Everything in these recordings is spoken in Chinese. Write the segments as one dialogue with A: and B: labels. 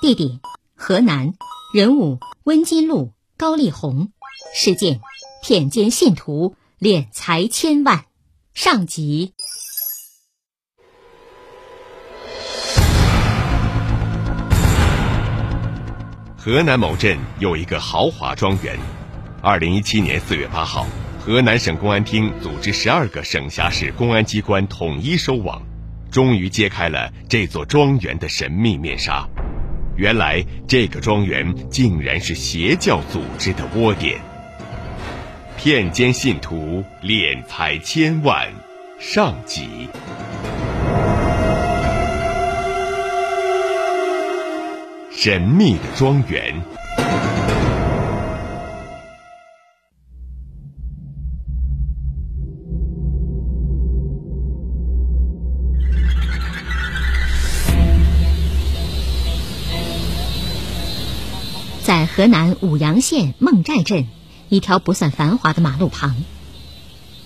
A: 地点：河南，人物：温金路、高丽红，事件。骗奸信徒敛财千万，上集。
B: 河南某镇有一个豪华庄园。二零一七年四月八号，河南省公安厅组织十二个省辖市公安机关统一收网，终于揭开了这座庄园的神秘面纱。原来，这个庄园竟然是邪教组织的窝点。骗奸信徒敛财千万，上集。神秘的庄园，
A: 河南舞阳县孟寨镇。一条不算繁华的马路旁，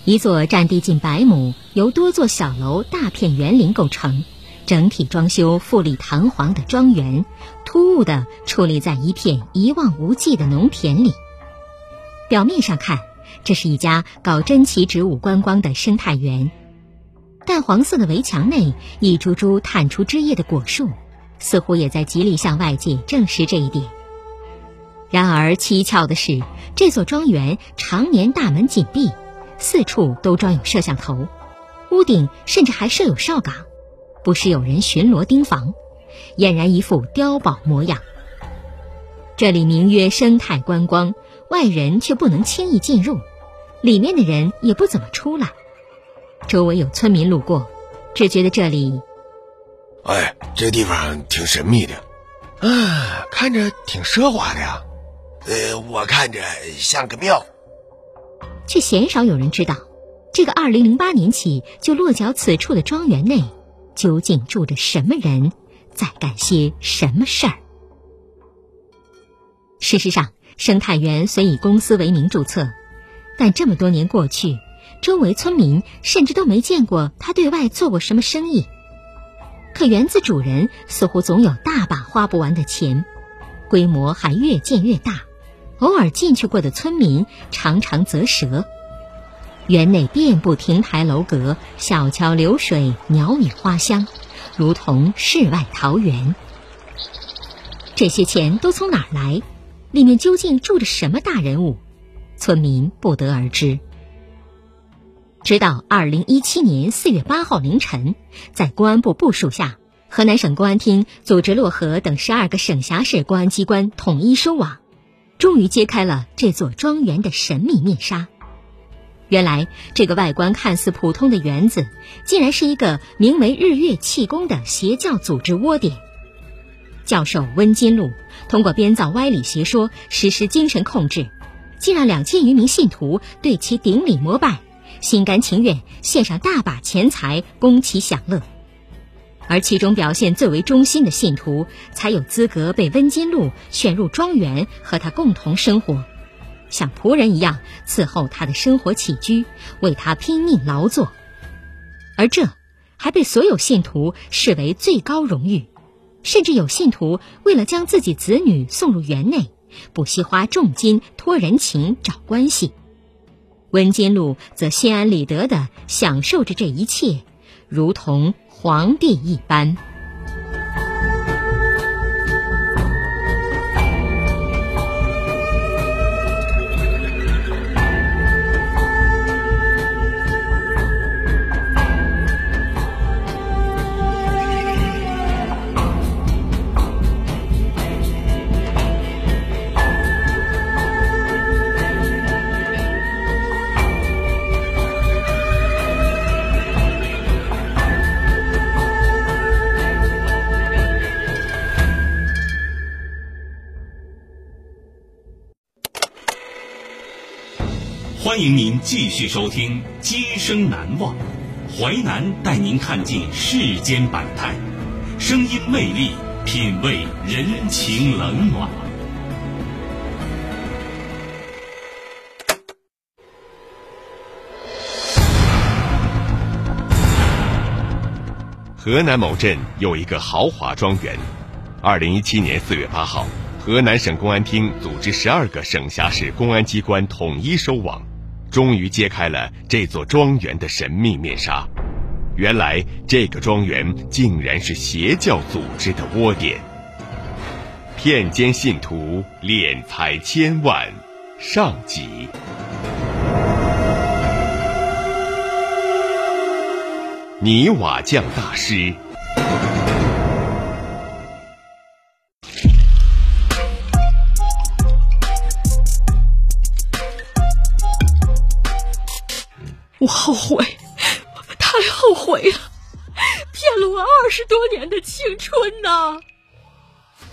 A: 一座占地近百亩、由多座小楼、大片园林构成、整体装修富丽堂皇的庄园，突兀地矗立在一片一望无际的农田里。表面上看，这是一家搞珍奇植物观光的生态园。淡黄色的围墙内，一株株探出枝叶的果树，似乎也在极力向外界证实这一点。然而蹊跷的是，这座庄园常年大门紧闭，四处都装有摄像头，屋顶甚至还设有哨岗，不时有人巡逻盯防，俨然一副碉堡模样。这里名曰生态观光，外人却不能轻易进入，里面的人也不怎么出来。周围有村民路过，只觉得这里，
C: 哎，这地方挺神秘的，啊，看着挺奢华的呀。呃，我看着像个庙，
A: 却鲜少有人知道，这个二零零八年起就落脚此处的庄园内，究竟住着什么人，在干些什么事儿。事实上，生态园虽以公司为名注册，但这么多年过去，周围村民甚至都没见过他对外做过什么生意。可园子主人似乎总有大把花不完的钱，规模还越建越大。偶尔进去过的村民常常啧舌。园内遍布亭台楼阁、小桥流水、鸟语花香，如同世外桃源。这些钱都从哪儿来？里面究竟住着什么大人物？村民不得而知。直到二零一七年四月八号凌晨，在公安部部署下，河南省公安厅组织漯河等十二个省辖市公安机关统一收网。终于揭开了这座庄园的神秘面纱。原来，这个外观看似普通的园子，竟然是一个名为“日月气功”的邪教组织窝点。教授温金路通过编造歪理邪说，实施精神控制，竟让两千余名信徒对其顶礼膜拜，心甘情愿献上大把钱财供其享乐。而其中表现最为忠心的信徒，才有资格被温金路选入庄园和他共同生活，像仆人一样伺候他的生活起居，为他拼命劳作。而这还被所有信徒视为最高荣誉，甚至有信徒为了将自己子女送入园内，不惜花重金托人情找关系。温金路则心安理得地享受着这一切，如同。皇帝一般。
D: 欢迎您继续收听《今生难忘》，淮南带您看尽世间百态，声音魅力，品味人情冷暖。
B: 河南某镇有一个豪华庄园。二零一七年四月八号，河南省公安厅组织十二个省辖市公安机关统一收网。终于揭开了这座庄园的神秘面纱，原来这个庄园竟然是邪教组织的窝点。骗奸信徒，敛财千万，上集。泥瓦匠大师。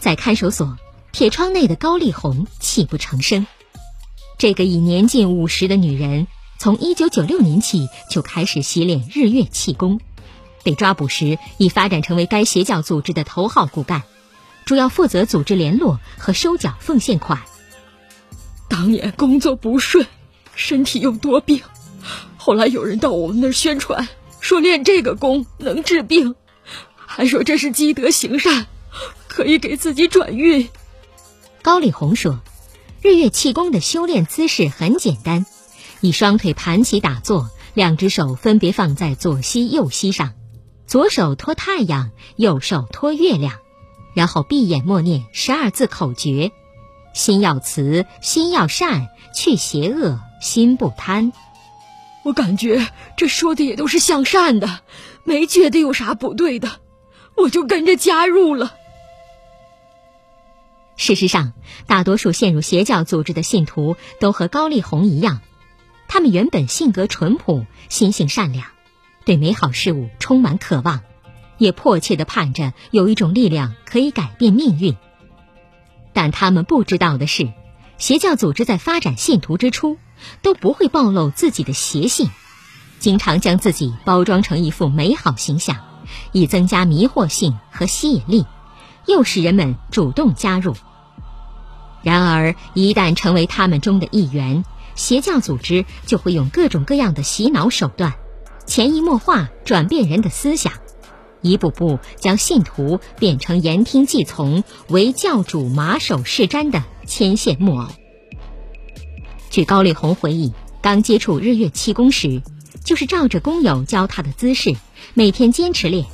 A: 在看守所铁窗内的高丽红泣不成声。这个已年近五十的女人，从一九九六年起就开始习练日月气功，被抓捕时已发展成为该邪教组织的头号骨干，主要负责组织联络和收缴奉献款。
E: 当年工作不顺，身体又多病。后来有人到我们那儿宣传，说练这个功能治病，还说这是积德行善，可以给自己转运。
A: 高丽红说，日月气功的修炼姿势很简单，以双腿盘起打坐，两只手分别放在左膝、右膝上，左手托太阳，右手托月亮，然后闭眼默念十二字口诀：心要慈，心要善，去邪恶，心不贪。
E: 我感觉这说的也都是向善的，没觉得有啥不对的，我就跟着加入了。
A: 事实上，大多数陷入邪教组织的信徒都和高丽红一样，他们原本性格淳朴，心性善良，对美好事物充满渴望，也迫切的盼着有一种力量可以改变命运。但他们不知道的是，邪教组织在发展信徒之初。都不会暴露自己的邪性，经常将自己包装成一副美好形象，以增加迷惑性和吸引力，诱使人们主动加入。然而，一旦成为他们中的一员，邪教组织就会用各种各样的洗脑手段，潜移默化转变人的思想，一步步将信徒变成言听计从、为教主马首是瞻的牵线木偶。据高丽红回忆，刚接触日月气功时，就是照着工友教他的姿势，每天坚持练。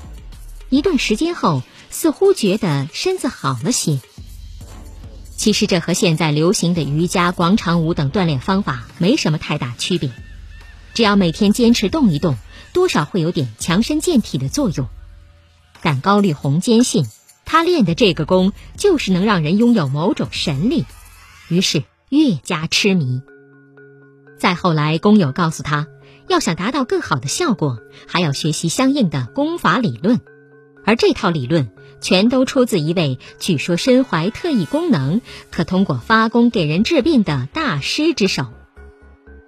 A: 一段时间后，似乎觉得身子好了些。其实这和现在流行的瑜伽、广场舞等锻炼方法没什么太大区别，只要每天坚持动一动，多少会有点强身健体的作用。但高丽红坚信，他练的这个功就是能让人拥有某种神力，于是。越加痴迷。再后来，工友告诉他，要想达到更好的效果，还要学习相应的功法理论，而这套理论全都出自一位 据说身怀特异功能，可通过发功给人治病的大师之手。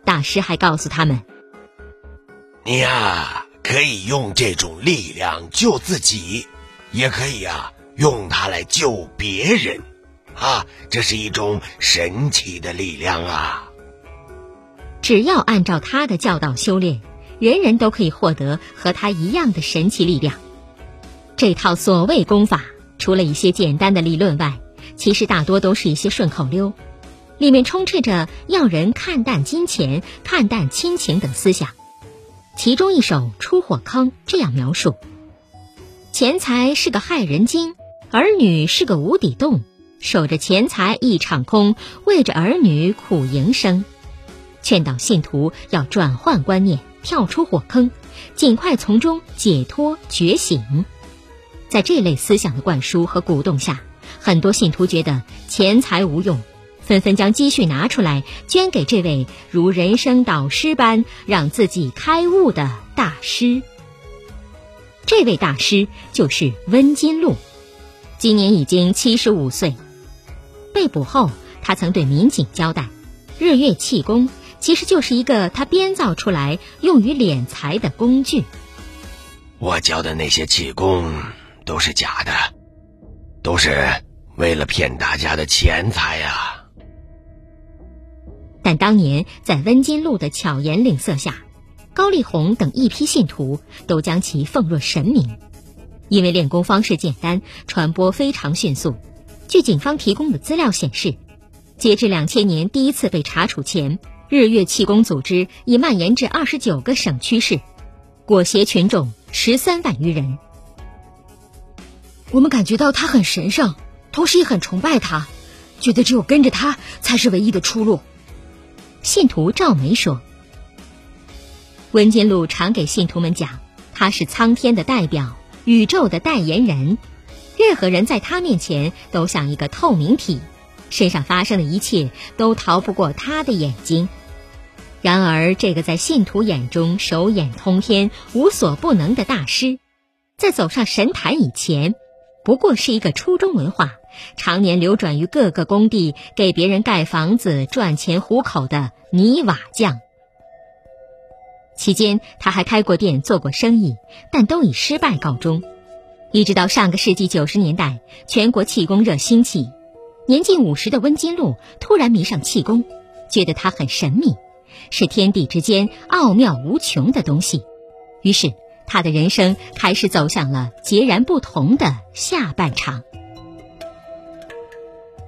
A: 大师还告诉他们：“
C: 你呀，可以用这种力量救自己，也可以呀，用它来救别人。”啊，这是一种神奇的力量啊！
A: 只要按照他的教导修炼，人人都可以获得和他一样的神奇力量。这套所谓功法，除了一些简单的理论外，其实大多都是一些顺口溜，里面充斥着要人看淡金钱、看淡亲情等思想。其中一首《出火坑》这样描述：钱财是个害人精，儿女是个无底洞。守着钱财一场空，为着儿女苦营生。劝导信徒要转换观念，跳出火坑，尽快从中解脱觉醒。在这类思想的灌输和鼓动下，很多信徒觉得钱财无用，纷纷将积蓄拿出来捐给这位如人生导师般让自己开悟的大师。这位大师就是温金禄，今年已经七十五岁。被捕后，他曾对民警交代：“日月气功其实就是一个他编造出来用于敛财的工具。
C: 我教的那些气功都是假的，都是为了骗大家的钱财呀。
A: 但当年在温金路的巧言令色下，高丽红等一批信徒都将其奉若神明，因为练功方式简单，传播非常迅速。据警方提供的资料显示，截至两千年第一次被查处前，日月气功组织已蔓延至二十九个省区市，裹挟群众十三万余人。
E: 我们感觉到他很神圣，同时也很崇拜他，觉得只有跟着他才是唯一的出路。
A: 信徒赵梅说：“温金禄常给信徒们讲，他是苍天的代表，宇宙的代言人。”任何人在他面前都像一个透明体，身上发生的一切都逃不过他的眼睛。然而，这个在信徒眼中手眼通天、无所不能的大师，在走上神坛以前，不过是一个初中文化、常年流转于各个工地给别人盖房子赚钱糊口的泥瓦匠。期间，他还开过店、做过生意，但都以失败告终。一直到上个世纪九十年代，全国气功热兴起，年近五十的温金禄突然迷上气功，觉得它很神秘，是天地之间奥妙无穷的东西。于是，他的人生开始走向了截然不同的下半场。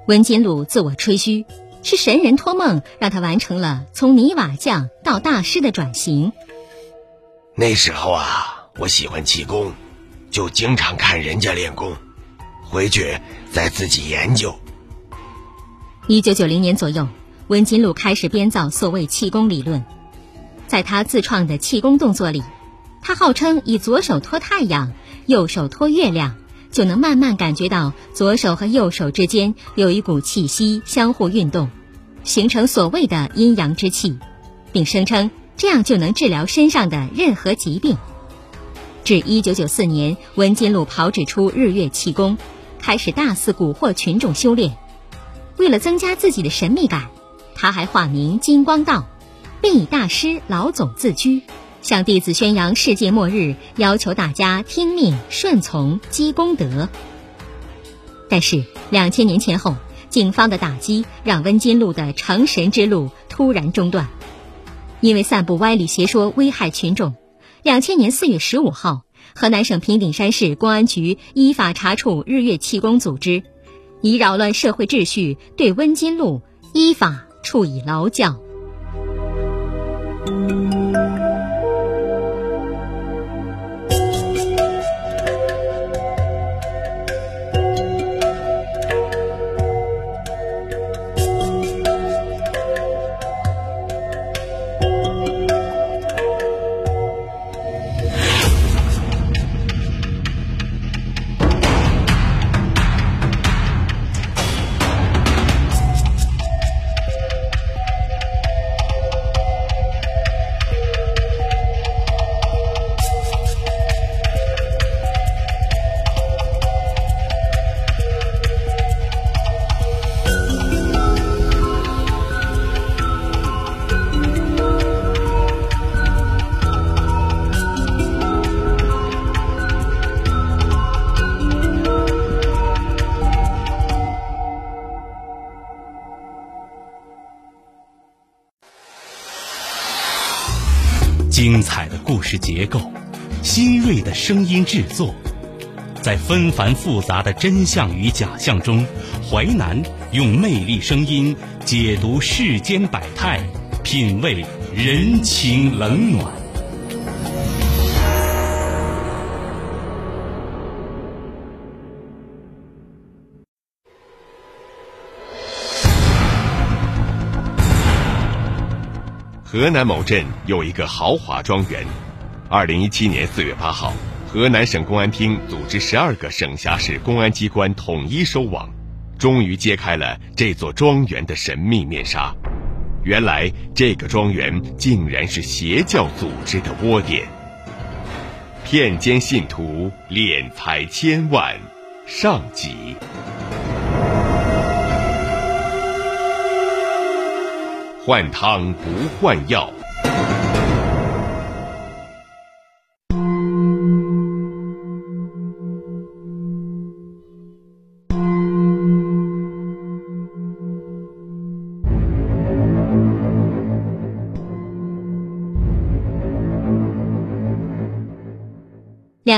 A: 文金鲁自我吹嘘，是神人托梦让他完成了从泥瓦匠到大师的转型。
C: 那时候啊，我喜欢气功。就经常看人家练功，回去再自己研究。
A: 一九九零年左右，文金鲁开始编造所谓气功理论。在他自创的气功动作里，他号称以左手托太阳，右手托月亮，就能慢慢感觉到左手和右手之间有一股气息相互运动，形成所谓的阴阳之气，并声称这样就能治疗身上的任何疾病。至一九九四年，文金禄炮制出日月气功，开始大肆蛊惑群众修炼。为了增加自己的神秘感，他还化名金光道，并以大师老总自居，向弟子宣扬世界末日，要求大家听命顺从积功德。但是两千年前后，警方的打击让温金禄的成神之路突然中断，因为散布歪理邪说，危害群众。两千年四月十五号，河南省平顶山市公安局依法查处日月气功组织，以扰乱社会秩序，对温金禄依法处以劳教。
D: 是结构，新锐的声音制作，在纷繁复杂的真相与假象中，淮南用魅力声音解读世间百态，品味人情冷暖。
B: 河南某镇有一个豪华庄园。二零一七年四月八号，河南省公安厅组织十二个省辖市公安机关统一收网，终于揭开了这座庄园的神秘面纱。原来，这个庄园竟然是邪教组织的窝点，骗奸信徒，敛财千万。上集。换汤不换药。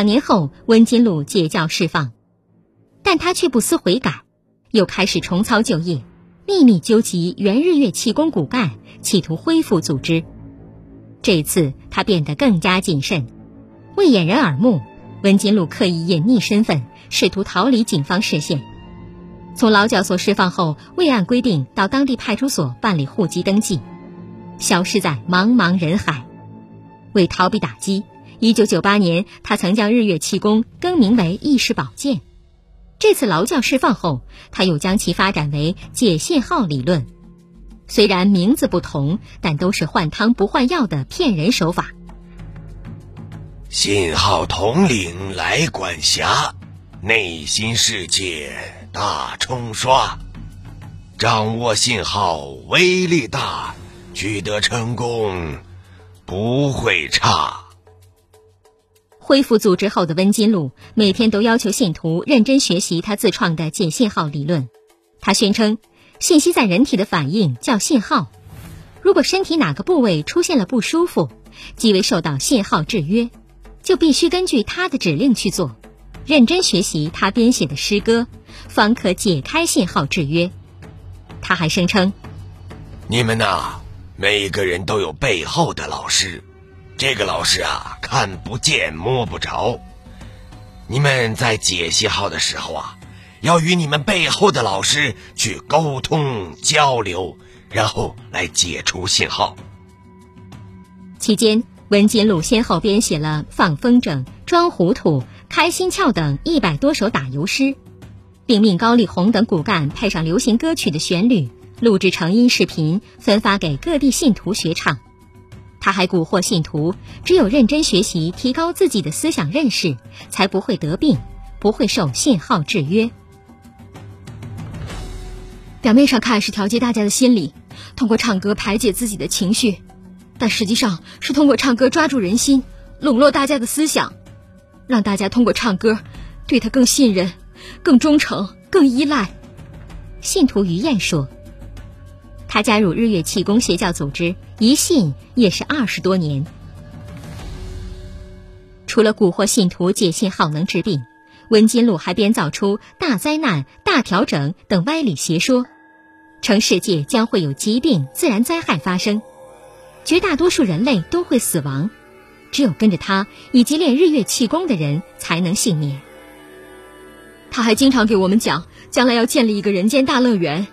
A: 两年后，温金禄解教释放，但他却不思悔改，又开始重操旧业，秘密纠集原日月气功骨干，企图恢复组织。这次他变得更加谨慎，为掩人耳目，温金禄刻意隐匿身份，试图逃离警方视线。从劳教所释放后，未按规定到当地派出所办理户籍登记，消失在茫茫人海。为逃避打击。一九九八年，他曾将日月气功更名为意识保健。这次劳教释放后，他又将其发展为解信号理论。虽然名字不同，但都是换汤不换药的骗人手法。
C: 信号统领来管辖，内心世界大冲刷，掌握信号威力大，取得成功不会差。
A: 恢复组织后的温金禄每天都要求信徒认真学习他自创的解信号理论。他宣称，信息在人体的反应叫信号。如果身体哪个部位出现了不舒服，即为受到信号制约，就必须根据他的指令去做。认真学习他编写的诗歌，方可解开信号制约。他还声称：“
C: 你们呐，每个人都有背后的老师。”这个老师啊，看不见摸不着。你们在解信号的时候啊，要与你们背后的老师去沟通交流，然后来解除信号。
A: 期间，文金禄先后编写了《放风筝》《装糊涂》《开心窍》等一百多首打油诗，并命高丽红等骨干配上流行歌曲的旋律，录制成音视频，分发给各地信徒学唱。他还蛊惑信徒，只有认真学习，提高自己的思想认识，才不会得病，不会受信号制约。
E: 表面上看是调节大家的心理，通过唱歌排解自己的情绪，但实际上是通过唱歌抓住人心，笼络大家的思想，让大家通过唱歌对他更信任、更忠诚、更依赖。
A: 信徒于燕说。他加入日月气功邪教组织，一信也是二十多年。除了蛊惑信徒解信号能治病，温金禄还编造出大灾难、大调整等歪理邪说，称世界将会有疾病、自然灾害发生，绝大多数人类都会死亡，只有跟着他以及练日月气功的人才能幸免。
E: 他还经常给我们讲，将来要建立一个人间大乐园。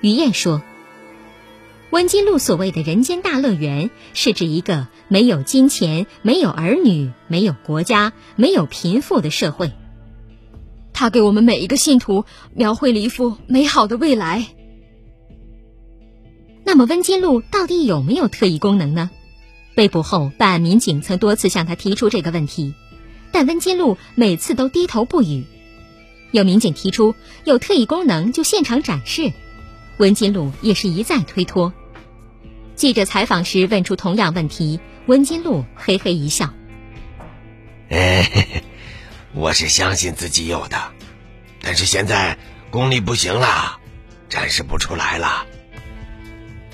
A: 于燕说。温金路所谓的人间大乐园，是指一个没有金钱、没有儿女、没有国家、没有贫富的社会。
E: 他给我们每一个信徒描绘了一幅美好的未来。
A: 那么，温金路到底有没有特异功能呢？被捕后，办案民警曾多次向他提出这个问题，但温金路每次都低头不语。有民警提出有特异功能就现场展示，温金路也是一再推脱。记者采访时问出同样问题，温金禄嘿嘿一笑：“
C: 哎，我是相信自己有的，但是现在功力不行了，展示不出来了。”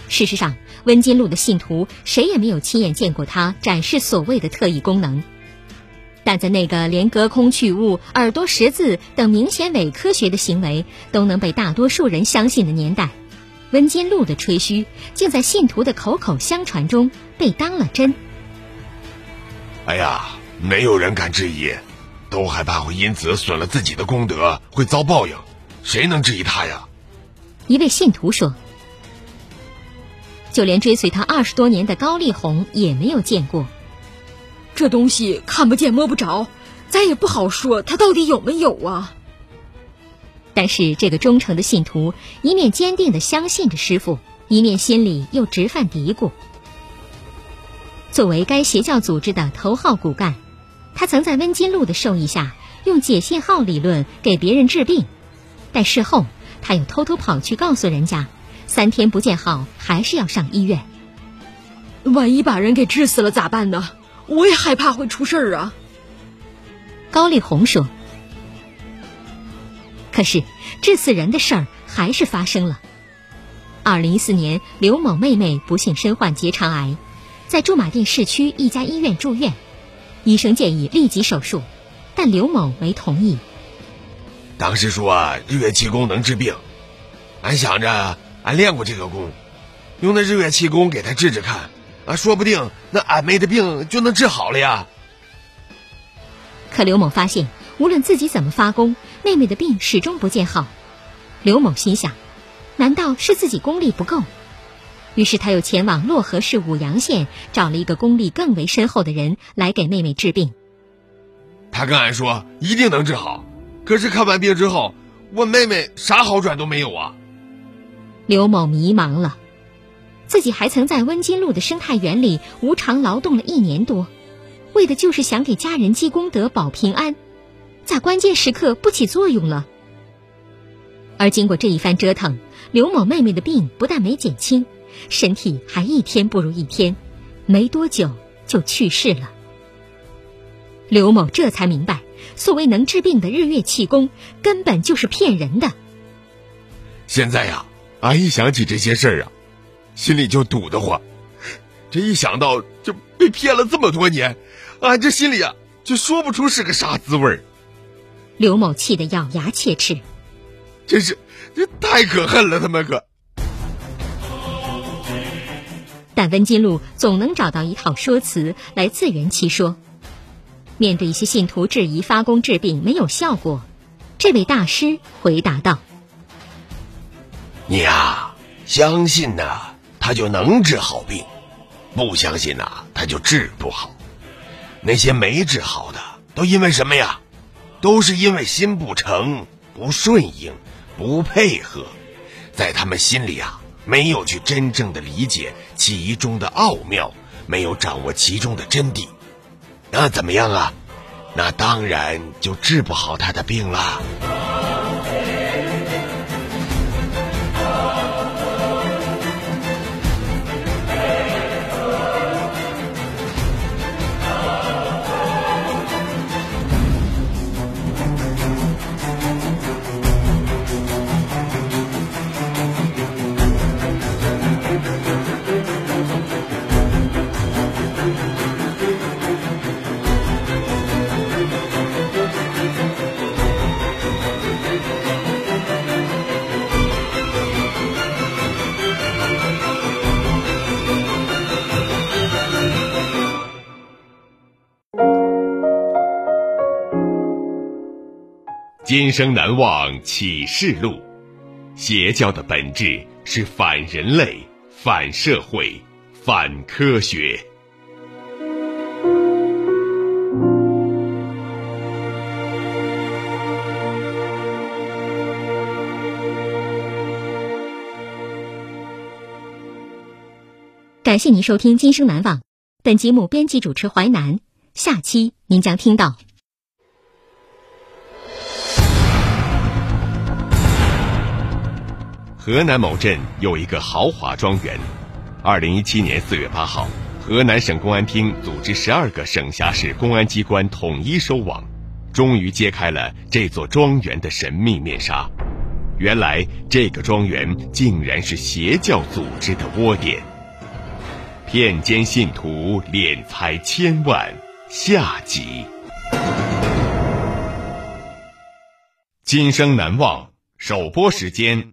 A: 事实上，温金禄的信徒谁也没有亲眼见过他展示所谓的特异功能，但在那个连隔空取物、耳朵识字等明显伪科学的行为都能被大多数人相信的年代。温金禄的吹嘘，竟在信徒的口口相传中被当了真。
F: 哎呀，没有人敢质疑，都害怕会因此损了自己的功德，会遭报应。谁能质疑他呀？
A: 一位信徒说：“就连追随他二十多年的高丽红也没有见过。
E: 这东西看不见摸不着，咱也不好说他到底有没有啊。”
A: 但是，这个忠诚的信徒一面坚定地相信着师傅，一面心里又直犯嘀咕。作为该邪教组织的头号骨干，他曾在温金禄的授意下用解信号理论给别人治病，但事后他又偷偷跑去告诉人家，三天不见好，还是要上医院。
E: 万一把人给治死了咋办呢？我也害怕会出事儿啊。
A: 高丽红说。可是致死人的事儿还是发生了。二零一四年，刘某妹妹不幸身患结肠癌，在驻马店市区一家医院住院，医生建议立即手术，但刘某没同意。
F: 当时说啊日月气功能治病，俺想着俺练过这个功，用那日月气功给他治治看，啊，说不定那俺妹的病就能治好了呀。
A: 可刘某发现，无论自己怎么发功，妹妹的病始终不见好。刘某心想，难道是自己功力不够？于是他又前往漯河市舞阳县，找了一个功力更为深厚的人来给妹妹治病。
F: 他跟俺说一定能治好。可是看完病之后，我妹妹啥好转都没有啊！
A: 刘某迷茫了，自己还曾在温金路的生态园里无偿劳动了一年多，为的就是想给家人积功德、保平安，在关键时刻不起作用了。而经过这一番折腾，刘某妹妹的病不但没减轻，身体还一天不如一天，没多久就去世了。刘某这才明白。所谓能治病的日月气功，根本就是骗人的。
F: 现在呀，俺一想起这些事儿啊，心里就堵得慌。这一想到就被骗了这么多年，俺这心里啊就说不出是个啥滋味儿。
A: 刘某气得咬牙切齿，
F: 真是这太可恨了，他们可。
A: 但温金路总能找到一套说辞来自圆其说。面对一些信徒质疑发功治病没有效果，这位大师回答道：“
C: 你呀，相信呐，他就能治好病；不相信呐，他就治不好。那些没治好的，都因为什么呀？都是因为心不诚、不顺应、不配合，在他们心里啊，没有去真正的理解其中的奥妙，没有掌握其中的真谛。”那怎么样啊？那当然就治不好他的病了。
B: 今生难忘启示录，邪教的本质是反人类、反社会、反科学。
A: 感谢您收听《今生难忘》，本节目编辑主持淮南，下期您将听到。
B: 河南某镇有一个豪华庄园。二零一七年四月八号，河南省公安厅组织十二个省辖市公安机关统一收网，终于揭开了这座庄园的神秘面纱。原来，这个庄园竟然是邪教组织的窝点，骗奸信徒，敛财千万。下集，今生难忘。首播时间。